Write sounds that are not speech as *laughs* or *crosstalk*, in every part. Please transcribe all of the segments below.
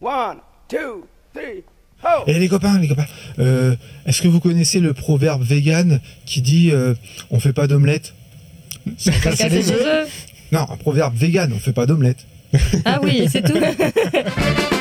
One, two, three, Et les copains, les copains, euh, est-ce que vous connaissez le proverbe vegan qui dit euh, on fait pas d'omelette? Œufs. *laughs* Non, un proverbe vegan, on fait pas d'omelette. Ah oui, c'est tout. *laughs*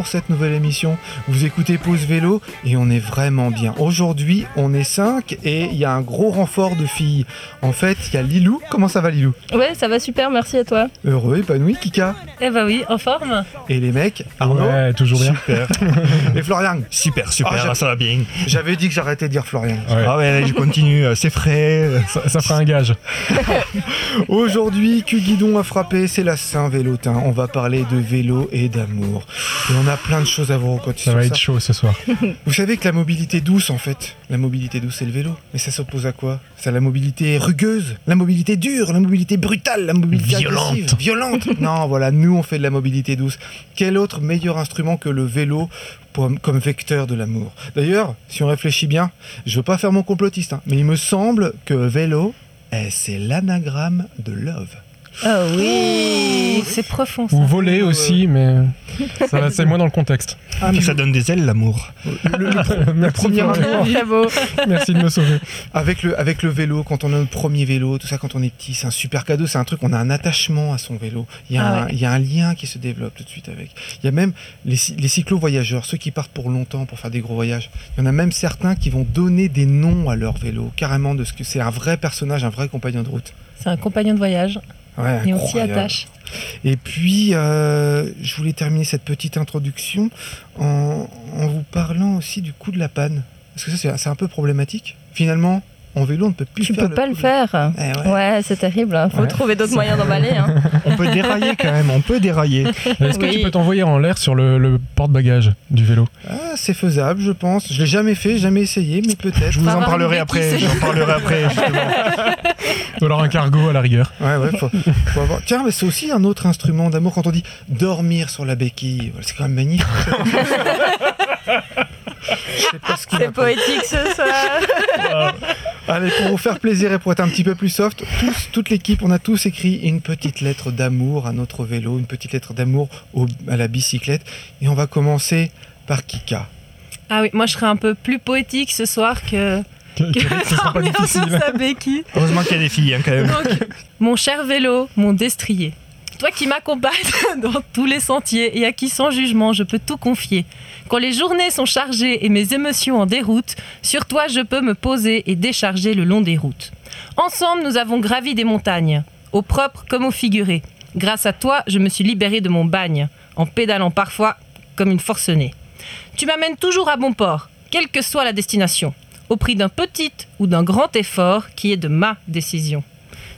pour cette nouvelle émission. Vous écoutez Pause Vélo et on est vraiment bien. Aujourd'hui, on est 5 et il y a un gros renfort de filles. En fait, il y a Lilou. Comment ça va, Lilou? Ouais, ça va super, merci à toi. Heureux, épanoui, Kika? Eh bah oui, en forme. Et les mecs, Arnaud? Ouais, toujours bien. Super. *laughs* et Florian? Super, super, j'aime- ça va bien. J'avais dit que j'arrêtais de dire Florian. Ouais. Ah ouais, allez, je continue, euh, c'est frais. Ça, ça fera un gage. *laughs* Aujourd'hui, Q-Guidon a frappé, c'est la Saint-Vélotin. On va parler de vélo et d'amour. Et on a plein de choses à vous raconter Ça va ça. être chaud ce soir. *laughs* Vous savez que la mobilité douce, en fait, la mobilité douce, c'est le vélo. Mais ça s'oppose à quoi? C'est à la mobilité rugueuse, la mobilité dure, la mobilité brutale, la mobilité Violente. agressive, violente. *laughs* non, voilà, nous, on fait de la mobilité douce. Quel autre meilleur instrument que le vélo pour- comme vecteur de l'amour? D'ailleurs, si on réfléchit bien, je veux pas faire mon complotiste, hein, mais il me semble que vélo, eh, c'est l'anagramme de love. Ah oui, c'est profond ça. Ou voler aussi, mais ça va- c'est moins dans le contexte. Ah, mais ça donne des ailes, l'amour. le, le- *laughs* Merci, premier amour. *laughs* Merci de me sauver. Avec le, avec le vélo, quand on a notre premier vélo, tout ça, quand on est petit, c'est un super cadeau, c'est un truc, on a un attachement à son vélo. Il y a, Ah un, ouais. il y a un lien qui se développe tout de suite avec. Il y a même les, les cyclo-voyageurs, ceux qui partent pour longtemps, pour faire des gros voyages. Il y en a même certains qui vont donner des noms à leur vélo, carrément de ce que c'est un vrai personnage, un vrai compagnon de route. C'est un compagnon de voyage Ouais, et on s'y attache. Et puis, euh, je voulais terminer cette petite introduction en, en vous parlant aussi du coup de la panne. Parce que ça, c'est un peu problématique. Finalement, en vélo, on ne peut plus Tu faire peux pas le faire. Eh ouais. Ouais, c'est terrible. hein. Faut Ouais. trouver d'autres moyens d'emballer. Hein. *laughs* On peut dérailler quand même, on peut dérailler. *laughs* Est-ce que Oui. tu peux t'envoyer en l'air sur le, le porte-bagages du vélo? Ah, c'est faisable, je pense. Je l'ai jamais fait, jamais essayé, mais peut-être. Je vous en parlerai après. J'en parlerai après. *laughs* justement. Ou alors un cargo à la rigueur Ouais, ouais, faut, faut avoir. Tiens, mais c'est aussi un autre instrument d'amour quand on dit dormir sur la béquille. C'est quand même magnifique. Ce C'est poétique ce soir. Allez, pour vous faire plaisir et pour être un petit peu plus soft, tous, toute l'équipe, on a tous écrit une petite lettre d'amour à notre vélo, une petite lettre d'amour au- à la bicyclette. Et on va commencer par Kika. Ah oui, moi je serais un peu plus poétique ce soir que, Que- que- sur difficile. sa béquille. Heureusement qu'il y a des filles hein, quand même. Donc, mon cher vélo, mon destrier, toi qui m'accompagnes *laughs* dans tous les sentiers et à qui sans jugement je peux tout confier. Quand les journées sont chargées et mes émotions en déroute, sur toi je peux me poser et décharger le long des routes. Ensemble nous avons gravi des montagnes, au propre comme au figuré. Grâce à toi je me suis libéré de mon bagne, en pédalant parfois comme une forcenée. Tu m'amènes toujours à bon port, quelle que soit la destination, au prix d'un petit ou d'un grand effort qui est de ma décision.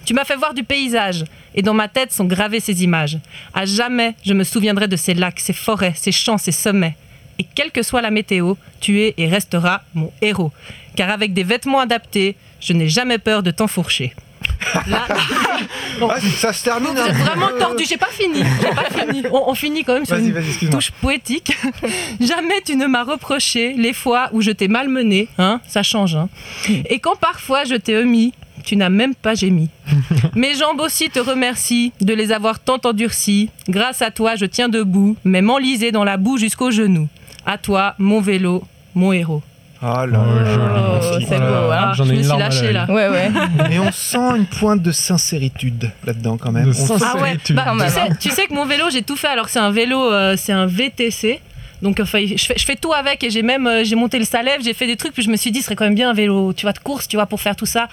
Tu m'as fait voir du paysage, et dans ma tête sont gravées ces images. À jamais, je me souviendrai de ces lacs, ces forêts, ces champs, ces sommets. Et quelle que soit la météo, tu es et resteras mon héros. Car avec des vêtements adaptés, je n'ai jamais peur de t'enfourcher. Là, Bon. *laughs* Ah, ça se termine. êtes vraiment tordu, j'ai pas fini. J'ai pas *laughs* fini. On, on finit quand même sur une touche poétique. *laughs* Jamais tu ne m'as reproché les fois où je t'ai malmené, hein, ça change. Hein. Et quand parfois je t'ai omis, tu n'as même pas gémi. *laughs* Mes jambes aussi te remercient de les avoir tant endurcies. Grâce à toi, je tiens debout, même enlisé dans la boue jusqu'aux genoux. À toi, mon vélo, mon héros. Ah là Oh, c'est Oh là beau, hein. J'en Je ai me une suis l'œil. là. Ouais, ouais. *laughs* Et on sent une pointe de sincéritude là-dedans quand même. De. Ah ouais, bah, tu, sais, tu sais que mon vélo, j'ai tout fait. Alors, c'est un vélo, euh, c'est un VTC. Donc, enfin, je, fais, je fais tout avec et j'ai même euh, j'ai monté le salève, j'ai fait des trucs. Puis je me suis dit, ce serait quand même bien un vélo, tu vois, de course, tu vois, pour faire tout ça.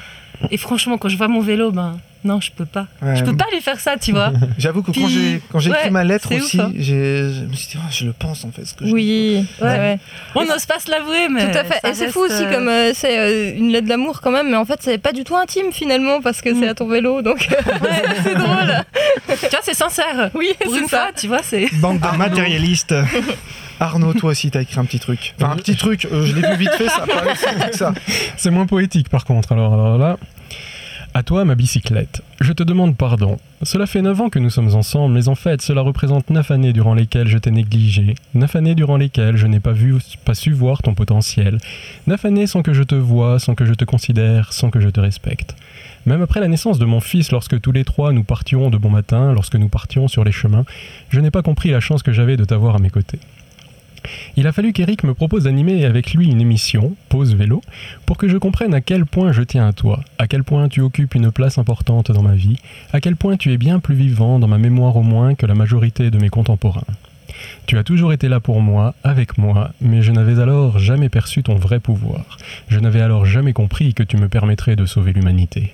Et franchement, quand je vois mon vélo, ben non, je peux pas. Ouais, Je peux pas lui faire ça, tu vois. *laughs* J'avoue que quand Puis- j'ai quand j'ai écrit ouais, ma lettre aussi, ouf, hein. je me suis dit, Ah, je le pense en fait. Ce que je. Oui, ouais, Ouais. ouais. On n'ose pas se l'avouer, mais. Tout à fait. Et c'est fou aussi euh, comme euh, c'est euh, une lettre d'amour quand même, mais en fait c'est pas du tout intime finalement parce que Mm. c'est à ton vélo, donc *laughs* ouais, *laughs* c'est drôle. tu vois, c'est sincère. Oui, c'est ça. fois, tu vois, c'est. Bande de matérialistes. Arnaud, toi aussi, t'as écrit un petit truc. Enfin, un petit truc, euh, je l'ai vu vite fait, ça *laughs* ça. C'est moins poétique par contre. Alors, alors là. À toi, ma bicyclette. Je te demande pardon. Cela fait 9 ans que nous sommes ensemble, mais en fait, cela représente 9 années durant lesquelles je t'ai négligé. 9 années durant lesquelles je n'ai pas vu, pas su voir ton potentiel. 9 années sans que je te voie, sans que je te considère, sans que je te respecte. Même après la naissance de mon fils, lorsque tous les trois nous partions de bon matin, lorsque nous partions sur les chemins, je n'ai pas compris la chance que j'avais de t'avoir à mes côtés. Il a fallu qu'Eric me propose d'animer avec lui une émission, Pause Vélo, pour que je comprenne à quel point je tiens à toi, à quel point tu occupes une place importante dans ma vie, à quel point tu es bien plus vivant dans ma mémoire au moins que la majorité de mes contemporains. Tu as toujours été là pour moi, avec moi, mais je n'avais alors jamais perçu ton vrai pouvoir. Je n'avais alors jamais compris que tu me permettrais de sauver l'humanité.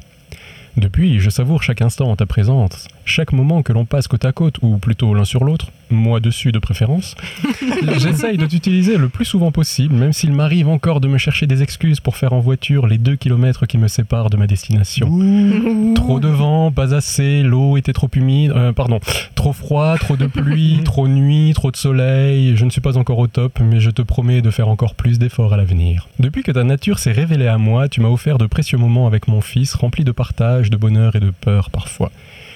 Depuis, je savoure chaque instant en ta présence, chaque moment que l'on passe côte à côte, ou plutôt l'un sur l'autre, moi dessus de préférence. *laughs* J'essaye de t'utiliser le plus souvent possible, même s'il m'arrive encore de me chercher des excuses pour faire en voiture les deux kilomètres qui me séparent de ma destination. Trop de vent, pas assez, l'eau était trop humide, euh, pardon, trop froid, trop de pluie, *laughs* trop nuit, trop de soleil. Je ne suis pas encore au top, mais je te promets de faire encore plus d'efforts à l'avenir. Depuis que ta nature s'est révélée à moi, tu m'as offert de précieux moments avec mon fils, remplis de partage, de bonheur et de peur parfois.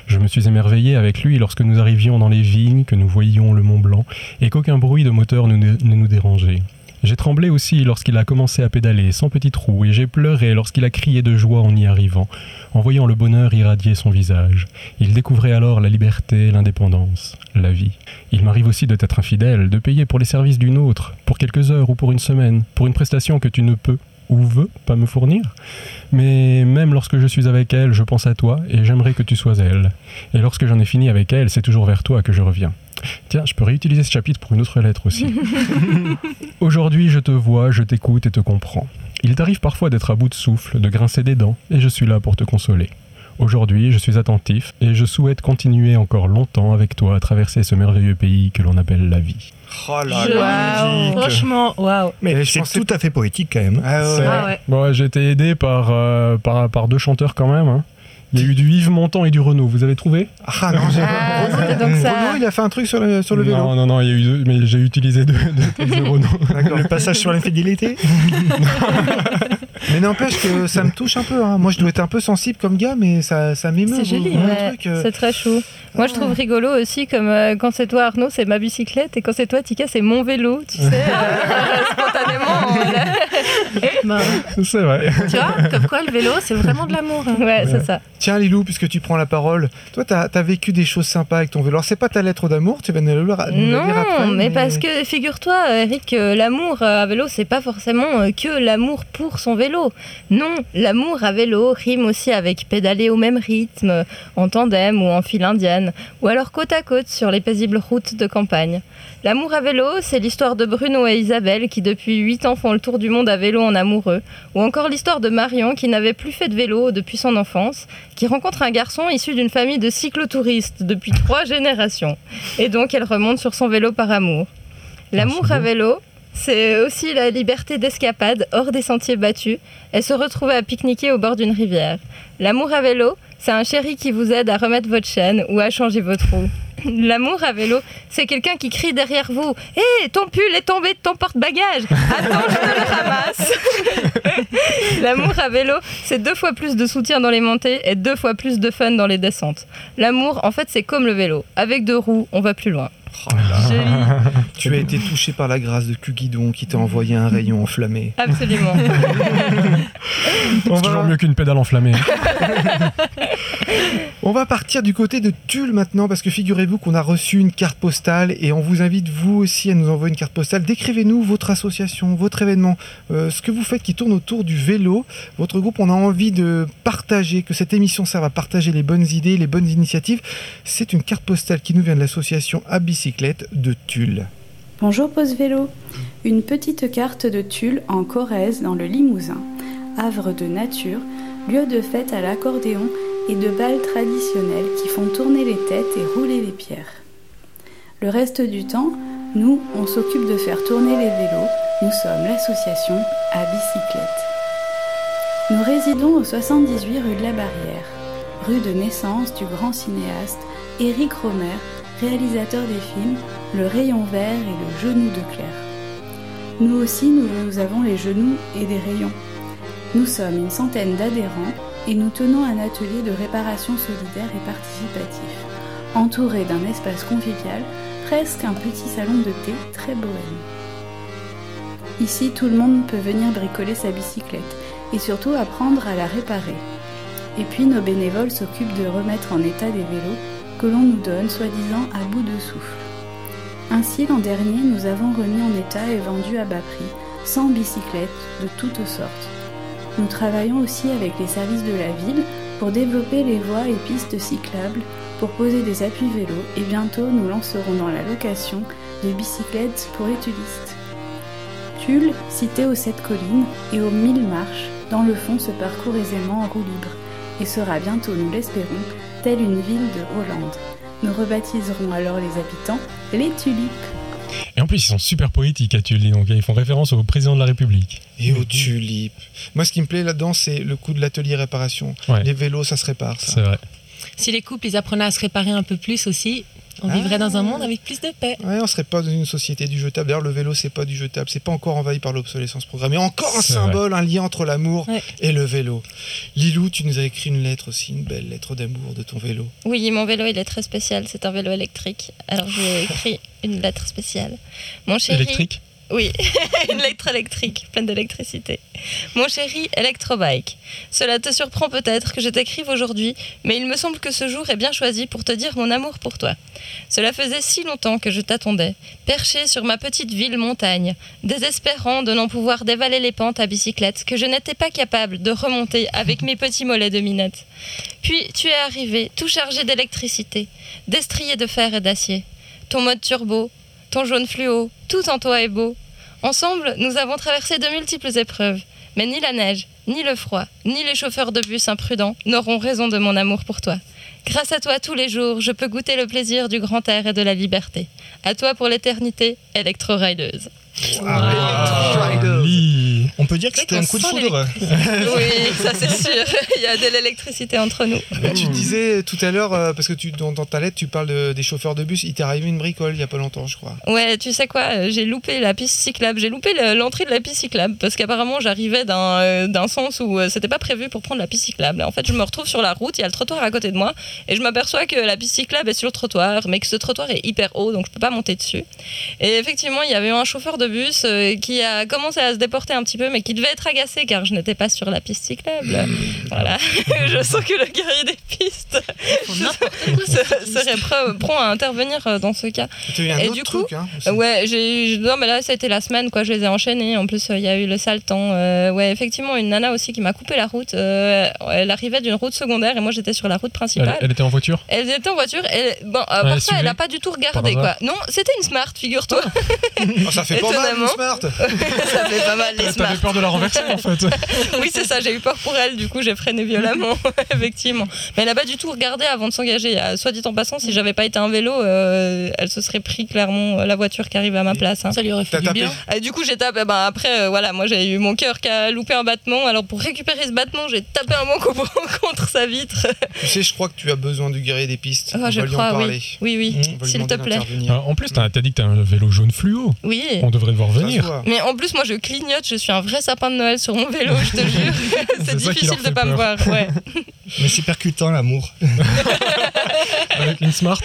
Je me suis émerveillé avec lui lorsque nous arrivions dans les vignes, que nous voyions le Mont Blanc, et qu'aucun bruit de moteur ne, nous dérangeait. J'ai tremblé aussi lorsqu'il a commencé à pédaler sans petit trou, et j'ai pleuré lorsqu'il a crié de joie en y arrivant, en voyant le bonheur irradier son visage. Il découvrait alors la liberté, l'indépendance, la vie. Il m'arrive aussi de t'être infidèle, de payer pour les services d'une autre, pour quelques heures ou pour une semaine, pour une prestation que tu ne peux ou veux pas me fournir. Mais même lorsque je suis avec elle, je pense à toi et j'aimerais que tu sois elle. Et lorsque j'en ai fini avec elle, c'est toujours vers toi que je reviens. Tiens, je peux réutiliser ce chapitre pour une autre lettre aussi. *laughs* Aujourd'hui, je te vois, je t'écoute et te comprends. Il t'arrive parfois d'être à bout de souffle, de grincer des dents, et je suis là pour te consoler. Aujourd'hui, je suis attentif et je souhaite continuer encore longtemps avec toi à traverser ce merveilleux pays que l'on appelle la vie. Oh là Je- là, Waouh, Franchement, waouh. Mais c'est pensais- tout à fait poétique quand même. Ah ouais. Ah ouais. Bon, ouais, j'ai été aidé par, euh, par, par deux chanteurs quand même. hein. Il y a eu du Yves Montand et du Renault, vous avez trouvé? Ah non, j'ai Ah, donc ça. Renaud, il a fait un truc sur le, sur le vélo. Non, non, non, il y a eu deux, mais j'ai utilisé deux, deux Renault. Le passage sur l'infidélité? *laughs* Mais n'empêche que ça me touche un peu. hein. Moi, je dois être un peu sensible comme gars, mais ça, ça m'émeut. C'est joli, Ouais, euh, c'est très chou. Moi, je trouve rigolo aussi, comme euh, quand c'est toi, Arnaud, c'est ma bicyclette, et quand c'est toi, Tika, c'est mon vélo, tu sais, euh, *laughs* spontanément. Ben, *laughs* C'est vrai. tu vois, comme quoi le vélo, c'est vraiment de l'amour. hein. Ouais, c'est ça. Tiens, Lilou, puisque tu prends la parole, toi, t'as as vécu des choses sympas avec ton vélo. Alors, c'est pas ta lettre d'amour, tu vas nous la Non, lire après. mais parce que figure-toi, Eric, euh, l'amour à vélo, c'est pas forcément euh, que l'amour pour son vélo. Non, l'amour à vélo rime aussi avec pédaler au même rythme, en tandem ou en file indienne, ou alors côte à côte sur les paisibles routes de campagne. L'amour à vélo, c'est l'histoire de Bruno et Isabelle qui depuis 8 ans font le tour du monde à vélo en amoureux, ou encore l'histoire de Marion qui n'avait plus fait de vélo depuis son enfance, qui rencontre un garçon issu d'une famille de cyclotouristes depuis trois générations. Et donc elle remonte sur son vélo par amour. L'amour c'est à vélo, c'est aussi la liberté d'escapade hors des sentiers battus et se retrouver à pique-niquer au bord d'une rivière. L'amour à vélo, c'est un chéri qui vous aide à remettre votre chaîne ou à changer votre roue. *laughs* L'amour à vélo, c'est quelqu'un qui crie derrière vous Hé, ton pull est tombé de ton porte-bagages Attends, je te le ramasse *laughs* L'amour à vélo, c'est deux fois plus de soutien dans les montées et deux fois plus de fun dans les descentes. L'amour, en fait, c'est comme le vélo. Avec deux roues, on va plus loin. Tu as été touché par la grâce de Cugidon qui t'a envoyé un rayon enflammé. Absolument. On C'est toujours va, mieux qu'une pédale enflammée. *laughs* on va partir du côté de Tulle maintenant parce que figurez-vous qu'on a reçu une carte postale et on vous invite vous aussi à nous envoyer une carte postale. Décrivez-nous votre association, votre événement, euh, ce que vous faites qui tourne autour du vélo. Votre groupe, on a envie de partager, que cette émission serve à partager les bonnes idées, les bonnes initiatives. C'est une carte postale qui nous vient de l'association à de Tulle. Bonjour Pause Vélo. Une petite carte de Tulle en Corrèze dans le Limousin. Havre de nature, lieu de fête à l'accordéon et de bals traditionnels qui font tourner les têtes et rouler les pierres. Le reste du temps, nous, on s'occupe de faire tourner les vélos. Nous sommes l'association à bicyclette. Nous résidons au 78 rue de la Barrière, rue de naissance du grand cinéaste Éric Romer, réalisateur des films Le rayon vert et le genou de Claire. Nous aussi, nous, nous avons les genoux et des rayons. Nous sommes une centaine d'adhérents et nous tenons un atelier de réparation solidaire et participatif, entouré d'un espace convivial, presque un petit salon de thé très bohème. Ici, tout le monde peut venir bricoler sa bicyclette et surtout apprendre à la réparer. Et puis nos bénévoles s'occupent de remettre en état des vélos que l'on nous donne soi-disant à bout de souffle. Ainsi, l'an dernier, nous avons remis en état et vendu à bas prix 100 bicyclettes de toutes sortes. Nous travaillons aussi avec les services de la ville pour développer les voies et pistes cyclables, pour poser des appuis vélos et bientôt nous lancerons dans la location de bicyclettes pour les tulistes. Tulle, cité aux sept collines et aux mille marches, dans le fond se parcourt aisément en roue libre et sera bientôt, nous l'espérons, telle une ville de Hollande. Nous rebaptiserons alors les habitants les tulipes. Et en plus, ils sont super poétiques à Tully, donc ils font référence au président de la République. Et aux tulipes. Moi, ce qui me plaît là-dedans, c'est le coup de l'atelier réparation. Ouais. Les vélos, ça se répare, ça. C'est vrai. Si les couples ils apprenaient à se réparer un peu plus aussi, on Ah. vivrait dans un monde avec plus de paix. Ouais, on serait pas dans une société du jetable. D'ailleurs, le vélo, c'est pas du jetable. C'est pas encore envahi par l'obsolescence programmée. Encore un symbole, un lien entre l'amour Ouais. et le vélo. Lilou, tu nous as écrit une lettre aussi, une belle lettre d'amour de ton vélo. Oui, mon vélo, il est très spécial. C'est un vélo électrique. Alors, j'ai écrit une lettre spéciale. Mon chéri. Électrique Oui, *laughs* une lettre électrique, pleine d'électricité. Mon chéri Electrobike, cela te surprend peut-être que je t'écrive aujourd'hui, mais il me semble que ce jour est bien choisi pour te dire mon amour pour toi. Cela faisait si longtemps que je t'attendais, perché sur ma petite ville montagne, désespérant de n'en pouvoir dévaler les pentes à bicyclette que je n'étais pas capable de remonter avec mes petits mollets de minette. Puis tu es arrivé, tout chargé d'électricité, destrier de fer et d'acier. Ton mode turbo, ton jaune fluo, tout en toi est beau. Ensemble, nous avons traversé de multiples épreuves, mais ni la neige, ni le froid, ni les chauffeurs de bus imprudents n'auront raison de mon amour pour toi. Grâce à toi, tous les jours, je peux goûter le plaisir du grand air et de la liberté. À toi pour l'éternité, électro-rideuse. Joli. On peut dire que C'est c'était un coup de foudre. *laughs* *laughs* Oui, ça c'est sûr. Il y a de l'électricité entre nous. Mais tu disais tout à l'heure, euh, parce que tu, dans, dans ta lettre, tu parles de- des chauffeurs de bus. Il t'est arrivé une bricole il y a pas longtemps, je crois. Ouais, tu sais quoi, euh, j'ai loupé la piste cyclable, j'ai loupé le- l'entrée de la piste cyclable parce qu'apparemment j'arrivais d'un euh, d'un sens où c'était pas prévu pour prendre la piste cyclable. En fait, je me retrouve sur la route, il y a le trottoir à côté de moi et je m'aperçois que la piste cyclable est sur le trottoir, mais que ce trottoir est hyper haut donc je peux pas monter dessus. Et effectivement, il y avait un chauffeur de bus qui a commencé à se déporter un petit peu, mais qui devait être agacé car je n'étais pas sur la piste cyclable. Voilà, *laughs* je sens que le guerrier des pistes *laughs* se- serait prêt- prompt à intervenir euh, dans ce cas. Tu as eu un Et autre du coup, truc, hein. Ouais, j'ai non mais là ça a été la semaine quoi, je les ai enchaînés. En plus euh, il y a eu le sale temps. Euh, ouais, effectivement une nana aussi qui m'a coupé la route. Euh, elle arrivait d'une route secondaire et moi j'étais sur la route principale. elle était en voiture? Elle était en voiture. Elle, bon, euh, elle parfois elle a pas du tout regardé quoi. Non, c'était une smart, figure-toi. Oh, ça fait pas mal, une étonnamment. smart. *laughs* ça fait pas mal les smart. T'avais peur de la renverser en fait. *laughs* Oui, c'est ça, j'ai eu peur pour elle, du coup j'ai freiné violemment, *laughs* effectivement. Mais elle a pas du tout regardé avant de s'engager. Euh, Soit dit en passant, si j'avais pas été un vélo, euh, elle se serait pris clairement euh, la voiture qui arrive à ma place. hein. Ça lui aurait fait du tapé bien. Et du coup, j'ai tapé. Ben, après, euh, voilà, moi j'ai eu mon cœur qui a loupé un battement. Alors pour récupérer ce battement, j'ai tapé un manque *laughs* contre sa vitre. Tu sais, je crois que tu as besoin du guerrier des pistes. Ah, On je va lui crois, en oui. parler. Oui, oui, va lui s'il te plaît. Ah, en plus, t'as dit que t'as un vélo jaune fluo. Oui. On devrait devoir venir. Mais en plus, moi je clignote, je suis un vrai sapin de Noël sur mon vélo, je te jure. *laughs* C'est difficile de pas me voir. Ouais. *laughs* Mais c'est percutant l'amour. *laughs* Avec une smart.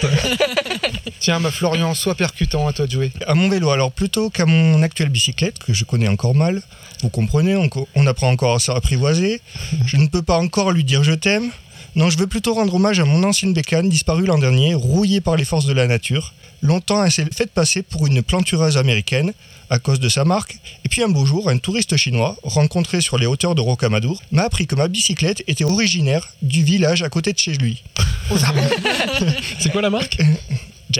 Tiens, ma Florian, sois percutant à toi de jouer. À mon vélo, alors plutôt qu'à mon actuelle bicyclette, que je connais encore mal, vous comprenez, on, on apprend encore à s'apprivoiser, je ne peux pas encore lui dire je t'aime. Non, je veux plutôt rendre hommage à mon ancienne bécane disparue l'an dernier, rouillée par les forces de la nature. Longtemps, elle s'est faite passer pour une plantureuse américaine à cause de sa marque. Et puis un beau jour, un touriste chinois, rencontré sur les hauteurs de Rocamadour, m'a appris que ma bicyclette était originaire du village à côté de chez lui. *laughs* C'est quoi la marque? *laughs*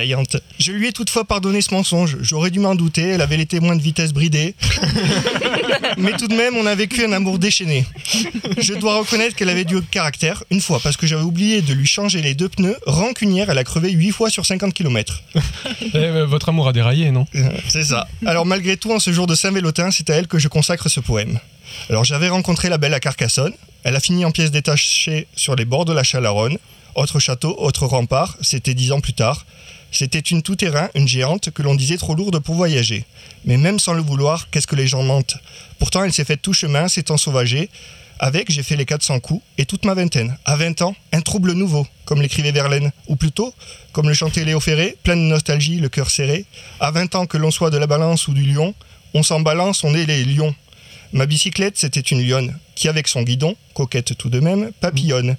Giant. Je lui ai toutefois pardonné ce mensonge. J'aurais dû m'en douter, elle avait les témoins de vitesse bridés. *laughs* Mais tout de même, on a vécu un amour déchaîné. Je dois reconnaître qu'elle avait du caractère, une fois, parce que j'avais oublié de lui changer les deux pneus. Rancunière, elle a crevé 8 fois sur 50 km. *laughs* Eh, euh, Votre amour a déraillé, non? C'est ça. Alors malgré tout, en ce jour de Saint-Vélotin, c'est à elle que je consacre ce poème. Alors j'avais rencontré la belle à Carcassonne. Elle a fini en pièces détachées sur les bords de la Chalaronne. Autre château, autre rempart, c'était dix ans plus tard. C'était une tout-terrain, une géante, que l'on disait trop lourde pour voyager. Mais même sans le vouloir, qu'est-ce que les gens mentent? Pourtant, elle s'est faite tout chemin, s'est ensauvagée. Avec, j'ai fait les 400 coups, et toute ma vingtaine. À 20 ans, un trouble nouveau, comme l'écrivait Verlaine. Ou plutôt, comme le chantait Léo Ferré, plein de nostalgie, le cœur serré. À 20 ans, que l'on soit de la balance ou du lion, on s'en balance, on est les lions. Ma bicyclette, c'était une lionne, qui avec son guidon, coquette tout de même, papillonne.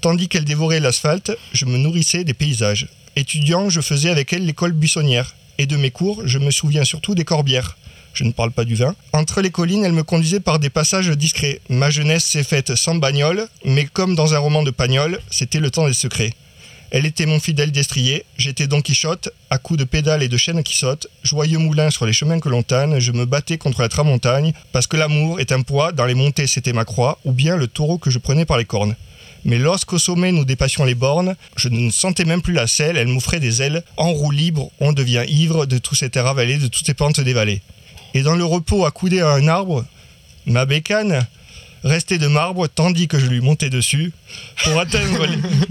Tandis qu'elle dévorait l'asphalte, je me nourrissais des paysages. Étudiant, je faisais avec elle l'école buissonnière. Et de mes cours, je me souviens surtout des corbières. Je ne parle pas du vin. Entre les collines, elle me conduisait par des passages discrets. Ma jeunesse s'est faite sans bagnole, mais comme dans un roman de Pagnol, c'était le temps des secrets. Elle était mon fidèle destrier, j'étais Don Quichotte, à coups de pédales et de chaînes qui sautent, joyeux moulin sur les chemins que l'on tanne, je me battais contre la tramontagne, parce que l'amour est un poids, dans les montées c'était ma croix, ou bien le taureau que je prenais par les cornes. Mais lorsqu'au sommet nous dépassions les bornes, je ne sentais même plus la selle, elle m'offrait des ailes. En roue libre, on devient ivre de tous ces terres avalées, de toutes ces pentes dévalées. Et dans le repos accoudé à un arbre, ma bécane restait de marbre tandis que je lui montais dessus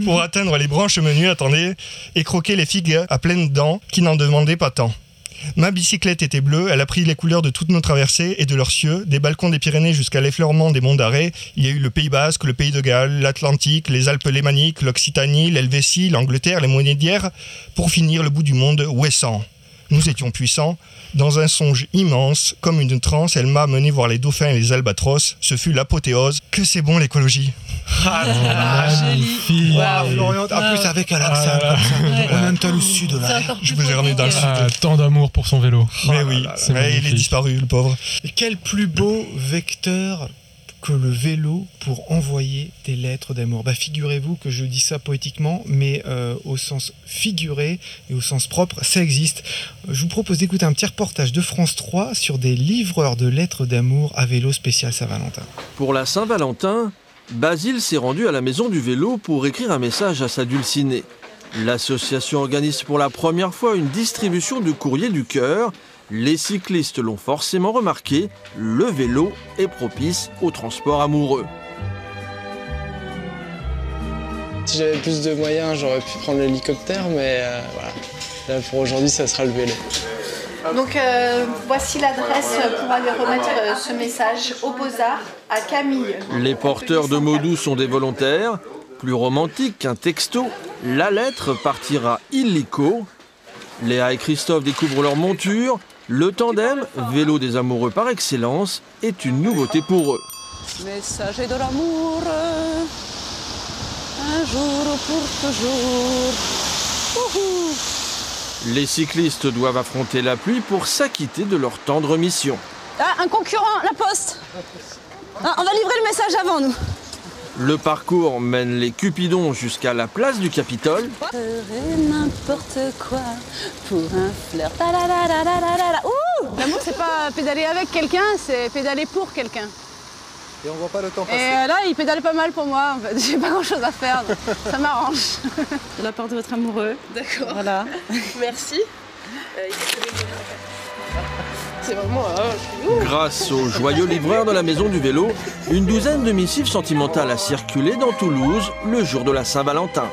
pour atteindre les branches menues, attendez, et croquer les figues à pleines dents qui n'en demandaient pas tant. Ma bicyclette était bleue, elle a pris les couleurs de toutes nos traversées et de leurs cieux, des balcons des Pyrénées jusqu'à l'effleurement des monts d'Arrée. Il y a eu le Pays Basque, le Pays de Galles, l'Atlantique, les Alpes lémaniques, l'Occitanie, l'Helvétie, l'Angleterre, les Monédières, pour finir le bout du monde, Ouessant. Nous étions puissants. Dans un songe immense, comme une transe, elle m'a mené voir les dauphins et les albatros. Ce fut l'apothéose. Que c'est bon l'écologie. Magnifique. Ah, Florian, en plus avec un accent Ah. Ouais. Temps le sud là. Je vous ai ramené dans le sud. Ah, tant d'amour pour son vélo. Mais oui, c'est Ouais, il est disparu, le pauvre. Et quel plus beau vecteur que le vélo pour envoyer des lettres d'amour. Bah, figurez-vous que je dis ça poétiquement, mais euh, au sens figuré et au sens propre, ça existe. Je vous propose d'écouter un petit reportage de France 3 sur des livreurs de lettres d'amour à vélo spécial Saint-Valentin. Pour la Saint-Valentin, Basile s'est rendu à la maison du vélo pour écrire un message à sa dulcinée. L'association organise pour la première fois une distribution de courrier du cœur. Les cyclistes l'ont forcément remarqué, le vélo est propice au transport amoureux. Si j'avais plus de moyens, j'aurais pu prendre l'hélicoptère, mais euh, voilà. Là, pour aujourd'hui, ça sera le vélo. Donc euh, voici l'adresse pour aller remettre euh, ce message au Beaux-Arts à Camille. Les porteurs de mots doux sont des volontaires. Plus romantique qu'un texto, la lettre partira illico. Léa et Christophe découvrent leur monture. Le tandem, vélo des amoureux par excellence, est une nouveauté pour eux. Messager de l'amour, un jour pour toujours. Les cyclistes doivent affronter la pluie pour s'acquitter de leur tendre mission. Ah, un concurrent, la poste. Ah, on va livrer le message avant nous. Le parcours mène les Cupidons jusqu'à la place du Capitole. N'importe quoi pour un flirt. L'amour, c'est pas pédaler avec quelqu'un, c'est pédaler pour quelqu'un. Et on voit pas le temps Et euh, là, il pédale pas mal pour moi, en fait. *laughs* J'ai pas grand chose à faire, donc ça m'arrange. *laughs* De la part de votre amoureux. D'accord. Voilà. *laughs* Merci. C'est vraiment. euh, Grâce au joyeux livreur de la maison du vélo, une douzaine de missives sentimentales a circulé dans Toulouse le jour de la Saint-Valentin.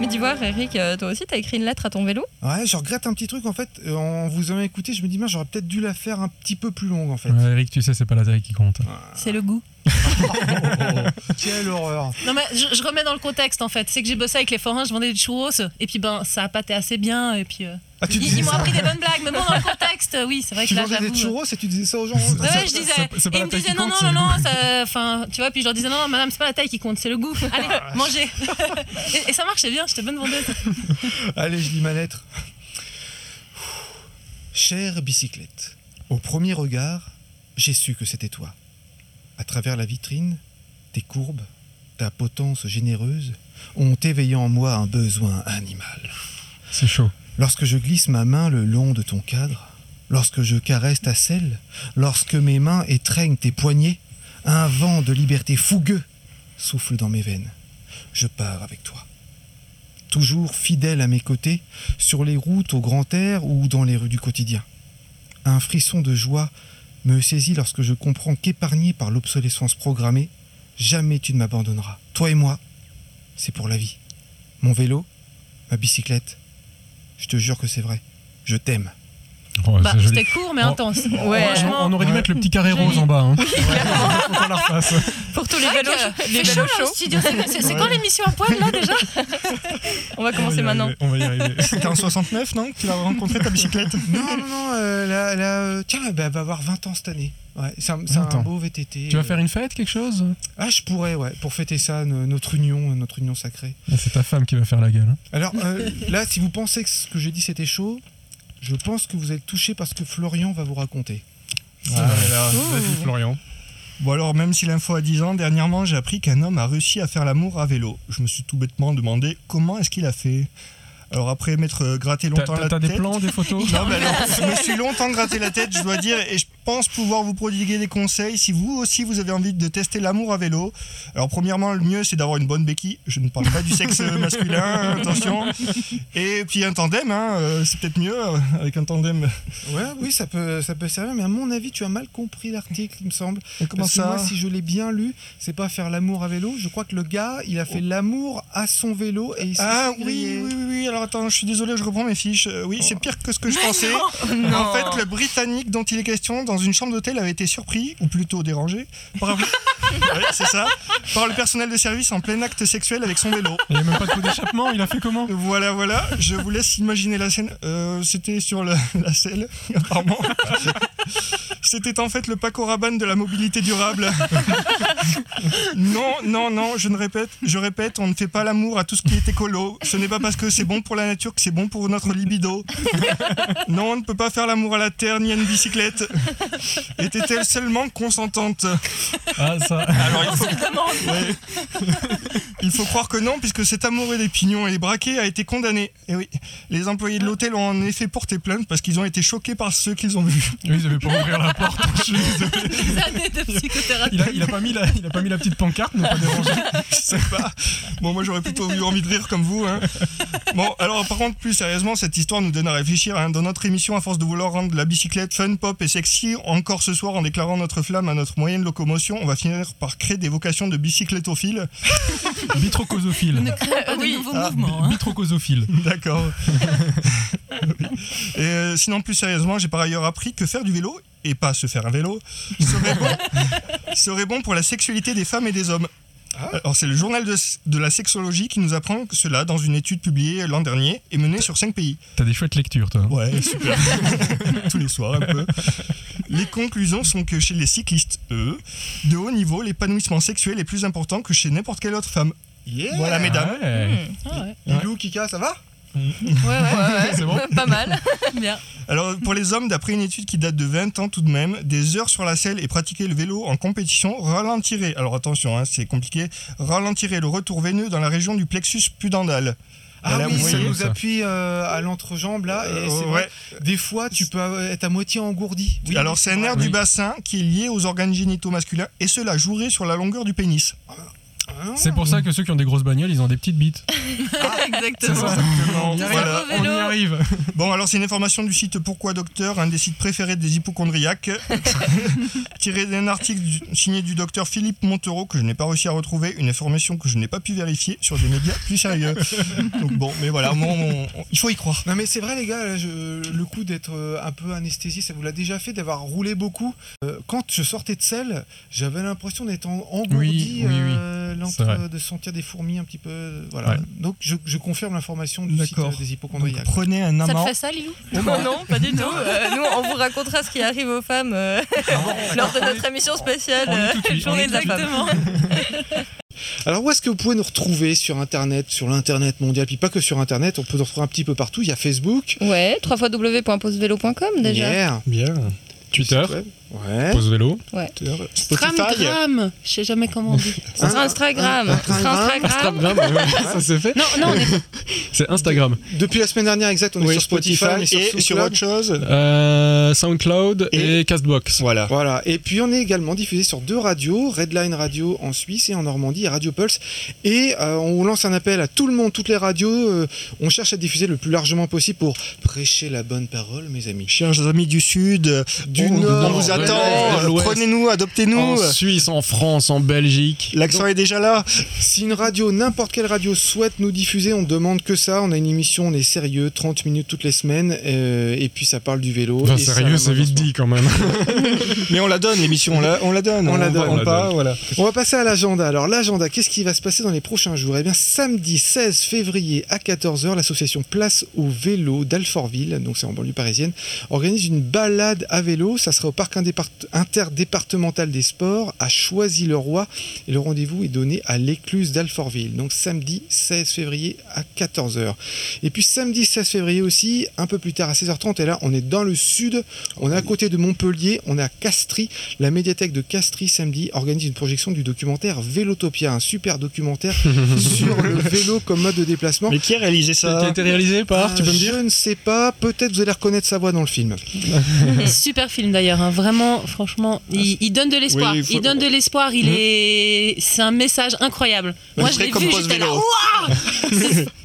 Mais tu vois, Eric, euh, toi aussi, t'as écrit une lettre à ton vélo? Ouais, je regrette un petit truc en fait. euh, En vous ayant écouté, je me dis, j'aurais peut-être dû la faire un petit peu plus longue en fait. Ouais, Eric, tu sais, c'est pas la taille qui compte. C'est le goût. *laughs* Quelle horreur. Non mais je, je remets dans le contexte en fait. C'est que j'ai bossé avec les forains, je vendais des churros et puis ben ça a pâté assez bien et puis euh, Ah, tu ils, disais ils m'ont ça appris des bonnes blagues. Mais bon dans le contexte, oui c'est vrai Tu que là vendais j'avoue. des churros et tu disais ça aux gens Ouais, ouais, je disais. et la ils me disaient non, compte, non, non, non, ça- enfin, tu vois, puis je leur disais non, non, madame, c'est pas la taille qui compte, c'est le goût. Allez, mangez. *laughs* et, et ça marchait bien, j'étais bonne vendeuse. *laughs* Allez, je lis ma lettre. Chère bicyclette, au premier regard, j'ai su que c'était toi. À travers la vitrine, tes courbes, ta potence généreuse ont éveillé en moi un besoin animal. C'est chaud. Lorsque je glisse ma main le long de ton cadre, lorsque je caresse ta selle, lorsque mes mains étreignent tes poignets, un vent de liberté fougueux souffle dans mes veines. Je pars avec toi. Toujours fidèle à mes côtés, sur les routes au grand air ou dans les rues du quotidien. Un frisson de joie me saisit lorsque je comprends qu'épargné par l'obsolescence programmée, jamais tu ne m'abandonneras. Toi et moi, c'est pour la vie. mon vélo, ma bicyclette. Je te jure que c'est vrai. Je t'aime. Oh, Bah, c'était court mais Oh. intense. Ouais. Franchement, On aurait dû Ouais. mettre le petit carré Joli. rose en bas. Hein. *laughs* Oui, la. Pour tous les vélos, les vélos là au chauds. studio. C'est- quand l'émission à poil là déjà *laughs* On va On commencer va maintenant. arriver, On va y arriver. *laughs* C'était en 69, non Tu l'as rencontré ta bicyclette Non, non, non, euh, là, là, euh, tiens, bah, elle va avoir 20 ans cette année. Ouais, c'est un, c'est un 20 ans. beau VTT. Tu vas euh. faire une fête, quelque chose? Ah, je pourrais, ouais, pour fêter ça, no- notre union, notre union sacrée. Ah, C'est ta femme qui va faire la gueule. hein. Alors euh, là, si vous pensez que ce que j'ai dit c'était chaud, je pense que vous êtes touché parce que Florian va vous raconter. Ah là là. Vas-y, Florian. Bon alors, même si l'info a 10 ans, dernièrement j'ai appris qu'un homme a réussi à faire l'amour à vélo. Je me suis tout bêtement demandé comment est-ce qu'il a fait. Alors après m'être gratté T'as longtemps t'as- la t'as tête... des plans, des photos *laughs* Non, mais alors, *laughs* je me suis longtemps gratté la tête, je dois dire, et je pense pouvoir vous prodiguer des conseils si vous aussi vous avez envie de tester l'amour à vélo. Alors, premièrement, le mieux c'est d'avoir une bonne béquille. Je ne parle pas du sexe *laughs* masculin, attention. Et puis un tandem, hein, euh, c'est peut-être mieux euh, avec un tandem. Ouais, oui, ça peut, ça peut servir, mais à mon avis, tu as mal compris l'article, il me semble. Et comment Parce que ça moi, si je l'ai bien lu, c'est pas faire l'amour à vélo. Je crois que le gars, il a fait l'amour à son vélo et il s'est Ah fait oui, oui, oui, oui, alors attends, je suis désolé, je reprends mes fiches. Euh, oui, c'est pire que ce que je *laughs* pensais. Non. En fait, le Britannique dont il est question dans une chambre d'hôtel avait été surpris, ou plutôt dérangé, par, *laughs* Ouais, c'est ça, par le personnel de service en plein acte sexuel avec son vélo. Il n'y a même pas de coup d'échappement, il a fait comment? Voilà, voilà, je vous laisse imaginer la scène. Euh, C'était sur la, la selle, apparemment. C'était en fait le Paco Rabanne de la mobilité durable. non, non, non, je ne répète, je répète, on ne fait pas l'amour à tout ce qui est écolo. Ce n'est pas parce que c'est bon pour la nature que c'est bon pour notre libido. Non, on ne peut pas faire l'amour à la terre ni à une bicyclette. *laughs* Était-elle seulement consentante Ah, ça. Alors il faut, Ouais. il faut croire que non, puisque cet amoureux des pignons et des braquets a été condamné. Et oui, les employés de l'hôtel ont en effet porté plainte parce qu'ils ont été choqués par ceux qu'ils ont vus. Oui, ils avaient pas ouvrir la porte. *laughs* Je suis désolé. Des années de psychothérapie. Il a, il a pas mis la, il a pas mis la petite pancarte, ne pas déranger. Je sais pas. Bon, moi j'aurais plutôt eu envie de rire comme vous. hein. Bon, alors par contre, plus sérieusement, cette histoire nous donne à réfléchir. hein. Dans notre émission, à force de vouloir rendre la bicyclette fun, pop et sexy, encore ce soir en déclarant notre flamme à notre moyen de locomotion, on va finir par créer des vocations de bicyclettophiles. *laughs* Bitrocosophile. Ne créons pas de *laughs* nouveaux Ah, hein. Bitrocosophile. *laughs* D'accord. Et euh, sinon, plus sérieusement, j'ai par ailleurs appris que faire du vélo, et pas se faire un vélo, serait bon, serait bon pour la sexualité des femmes et des hommes. Alors, c'est le journal de, de la sexologie qui nous apprend cela dans une étude publiée l'an dernier et menée sur 5 pays. T'as des chouettes lectures, toi. Ouais, super. Tous les soirs, un peu. Les conclusions sont que chez les cyclistes, eux, de haut niveau, l'épanouissement sexuel est plus important que chez n'importe quelle autre femme. Yeah. Voilà, mesdames. Ouais. Ah ouais. Lilou, Kika, ça va Ouais, ouais, ouais, *laughs* C'est bon *laughs* Pas mal. *laughs* Bien. Alors pour les hommes, d'après une étude qui date de 20 ans tout de même, des heures sur la selle et pratiquer le vélo en compétition ralentirait, alors attention, hein, c'est compliqué, ralentirait le retour veineux dans la région du plexus pudendal. Ah oui, vous ça nous appuie euh, à l'entrejambe là, et Euh, ouais. vrai, des fois tu peux être à moitié engourdi. Oui, Alors c'est un nerf du bassin qui est lié aux organes génitaux masculins et cela jouerait sur la longueur du pénis. Ah. C'est pour ça que ceux qui ont des grosses bagnoles, ils ont des petites bites. *laughs* C'est Exactement. ça. On y arrive. Voilà. On y arrive. *laughs* Bon alors c'est une information du site Pourquoi Docteur, un des sites préférés des hypochondriaques, *laughs* tiré d'un article du- signé du docteur Philippe Montereau que je n'ai pas réussi à retrouver, une information que je n'ai pas pu vérifier sur des médias plus sérieux. Donc bon, mais voilà, moi, on- on- il faut y croire. Non mais c'est vrai les gars, là, je- le coup d'être euh, un peu anesthésié, ça vous l'a déjà fait d'avoir roulé beaucoup. Euh, quand je sortais de selle, j'avais l'impression d'être en- engourdi, Oui, oui, oui. euh, l'entre- C'est vrai. de sentir des fourmis un petit peu. euh, Voilà. Ouais. Donc je, je confirme l'information du site euh, des Donc hypochondriaques. prenez un Ça te amant. fait ça, Lilou? Oh *laughs* non, pas du tout. Euh, nous, on vous racontera ce qui arrive aux femmes euh, *laughs* lors de notre émission spéciale euh, Journée de la femme. Exactement. *laughs* Alors où est-ce que vous pouvez nous retrouver sur Internet, sur l'Internet mondial, puis pas que sur Internet, on peut nous retrouver un petit peu partout. Il y a Facebook, Ouais, www.posevelo.com déjà. hier, Bien. Twitter, ouais, pause vélo. Spotify. Stramgram. Je sais jamais comment on dit. *laughs* Instagram. Instagram. Instagram, ouais, ça c'est fait. Non, non, on est *laughs* C'est Instagram. Depuis la semaine dernière, exact, on est sur Spotify, et sur SoundCloud. autre chose. Euh, SoundCloud et, Castbox. Voilà. Voilà, et puis on est également diffusé sur deux radios, Redline Radio en Suisse et en Normandie, et Radio Pulse. Et euh, on lance un appel à tout le monde, toutes les radios. euh, on cherche à diffuser le plus largement possible pour prêcher la bonne parole, mes amis. Chers amis du Sud, Du Nord, Prenez-nous, adoptez-nous. En Suisse, en France, en Belgique. L'accent est déjà là. Si une radio, n'importe quelle radio souhaite nous diffuser, on demande que ça. On a une émission, on est sérieux, 30 minutes toutes les semaines, euh, et puis ça parle du vélo. Enfin, et ça, sérieux, c'est vite dit quand même. *laughs* Mais on la donne, l'émission, on la, on la donne. On la donne. vend On la pas, donne. voilà. On va passer à l'agenda. Alors l'agenda, qu'est-ce qui va se passer dans les prochains jours? Eh bien samedi 16 février à 14h, l'association Place au vélo d'Alfortville, donc c'est en banlieue parisienne, organise une balade à vélo. Ça sera au parc indépart- interdépartemental des sports à Choisy-le-Roi et le rendez-vous est donné à l'écluse d'Alfortville. Donc samedi 16 février à 14h. Et puis samedi 16 février aussi, un peu plus tard à 16h30, et là on est dans le sud, on est à côté de Montpellier, on est à Castries. La médiathèque de Castries samedi organise une projection du documentaire Vélotopia, un super documentaire *laughs* sur le vélo comme mode de déplacement. Mais qui a réalisé ça Qui a été réalisé par, tu peux me dire Je ne sais pas, peut-être vous allez reconnaître sa voix dans le film. *laughs* Super film d'ailleurs, hein. vraiment, franchement, il, il donne de l'espoir. Oui, il faut- Il donne de l'espoir. Il Mhm. est, c'est un message incroyable. Moi, je l'ai comme vu, j'étais là,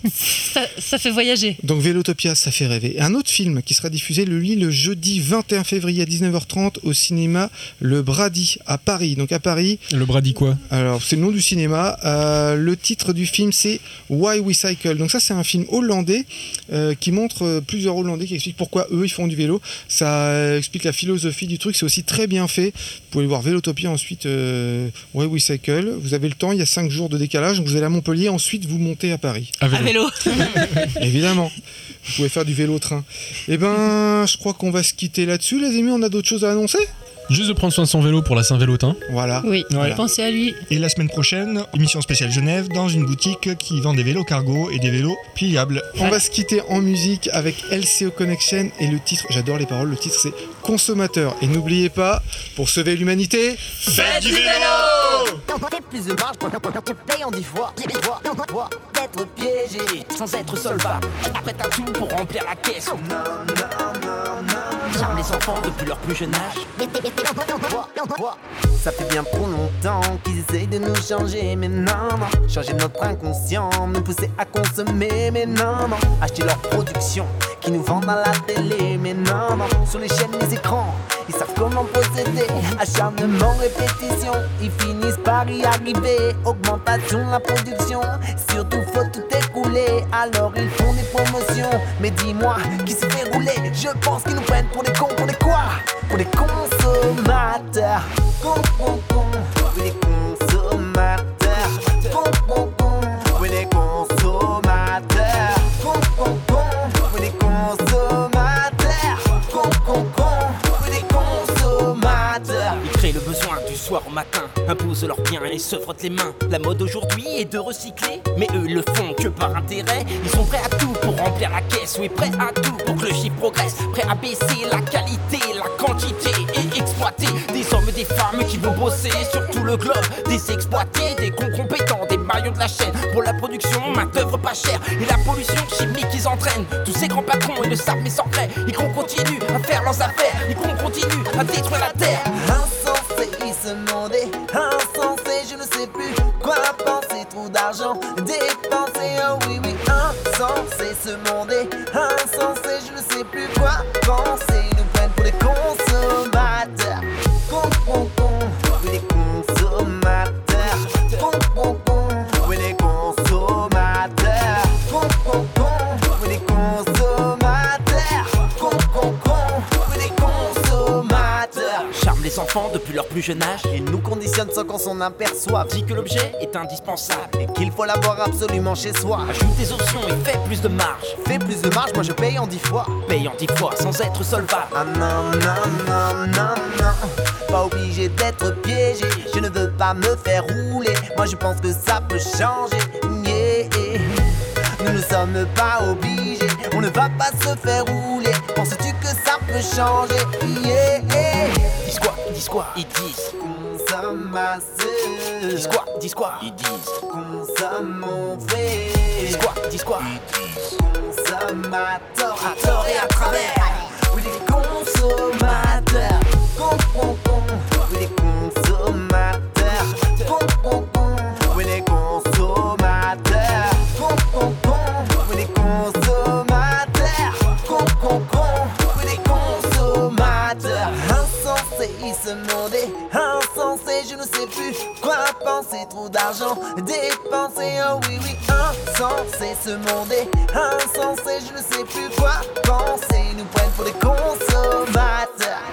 ça, ça fait voyager. Donc Vélotopia, ça fait rêver. Et un autre film qui sera diffusé le, le jeudi 21 février à 19h30 au cinéma Le Brady à Paris. Donc à Paris. Le Brady quoi? Alors c'est le nom du cinéma. Euh, le titre du film c'est Why We Cycle. Donc ça c'est un film hollandais euh, qui montre euh, plusieurs Hollandais qui expliquent pourquoi eux ils font du vélo. Ça explique la philosophie du truc. C'est aussi très bien fait. Vous pouvez voir Vélotopia ensuite euh, Why We Cycle. Vous avez le temps. Il y a 5 jours de décalage. Donc vous allez à Montpellier. Ensuite vous montez à Paris. À À vélo. *laughs* Évidemment. Vous pouvez faire du vélo-train. Eh ben, je crois qu'on va se quitter là-dessus, les amis. On a d'autres choses à annoncer? Juste de prendre soin de son vélo pour la Saint-Vélotin. Voilà. Oui, Voilà. pensez à lui. Et la semaine prochaine, émission spéciale Genève dans une boutique qui vend des vélos cargo et des vélos pliables. On va se quitter en musique avec LCO Connection et le titre, j'adore les paroles, le titre c'est Consommateur. Et n'oubliez pas, pour sauver l'humanité, Faites du vélo Plus de marge, payant dix fois, dix fois, fois d'être piégé sans être solvable. Après t'as tout pour remplir la caisse. J'aime les enfants depuis leur plus jeune âge. Ça fait bien trop longtemps qu'ils essayent de nous changer, mais non, non. Changer notre inconscient, nous pousser à consommer, mais non, non. Acheter leur production qui nous vendent à la télé, mais non, non. Sur les chaînes, les écrans, ils savent comment posséder. Acharnement, répétition, ils finissent par y arriver. Augmentation la production, surtout faut tout écouler. Alors ils font des promotions, mais dis-moi qui se fait rouler? Je pense qu'ils nous prennent pour des cons, pour des quoi? Pour des consommateurs. Con, con, con, matin, imposent leurs biens et se frottent les mains. La mode aujourd'hui est de recycler, mais eux le font que par intérêt. Ils sont prêts à tout pour remplir la caisse, oui, prêts à tout pour que le chiffre progresse. Prêts à baisser la qualité, la quantité et exploiter des hommes et des femmes qui vont bosser sur tout le globe. Des exploités, des cons compétents, des maillons de la chaîne pour la production, main d'œuvre pas chère et la pollution chimique qu'ils entraînent. Tous ces grands patrons, ils le savent, mais sans prêt. Ils continuent à faire leurs affaires, ils continuent à détruire la terre. Jeune. Il nous conditionne sans qu'on s'en aperçoive. Dit que l'objet est indispensable. Et qu'il faut l'avoir absolument chez soi. Ajoute des options et fais plus de marge. Fais plus de marge, moi je paye en dix fois. Paye en dix fois sans être solvable. Ah non, non, non, non, non. Pas obligé d'être piégé. Je ne veux pas me faire rouler. Moi je pense que ça peut changer. Yeah. Nous ne sommes pas obligés. On ne va pas se faire rouler. Penses-tu que ça peut changer? Yeah. Dis quoi Dis quoi Ils disent. Dis quoi Dis quoi Ils disent. Consomme mon vrai. Dis quoi Dis quoi Consommateur à tort et à travers. Oui, les consommateurs. Con, con, con. Oui, les consommateurs. Con, con, d'argent dépenser. Oh oui, oui, insensé, ce monde est insensé. Je ne sais plus quoi penser. Ils nous prennent pour des consommateurs.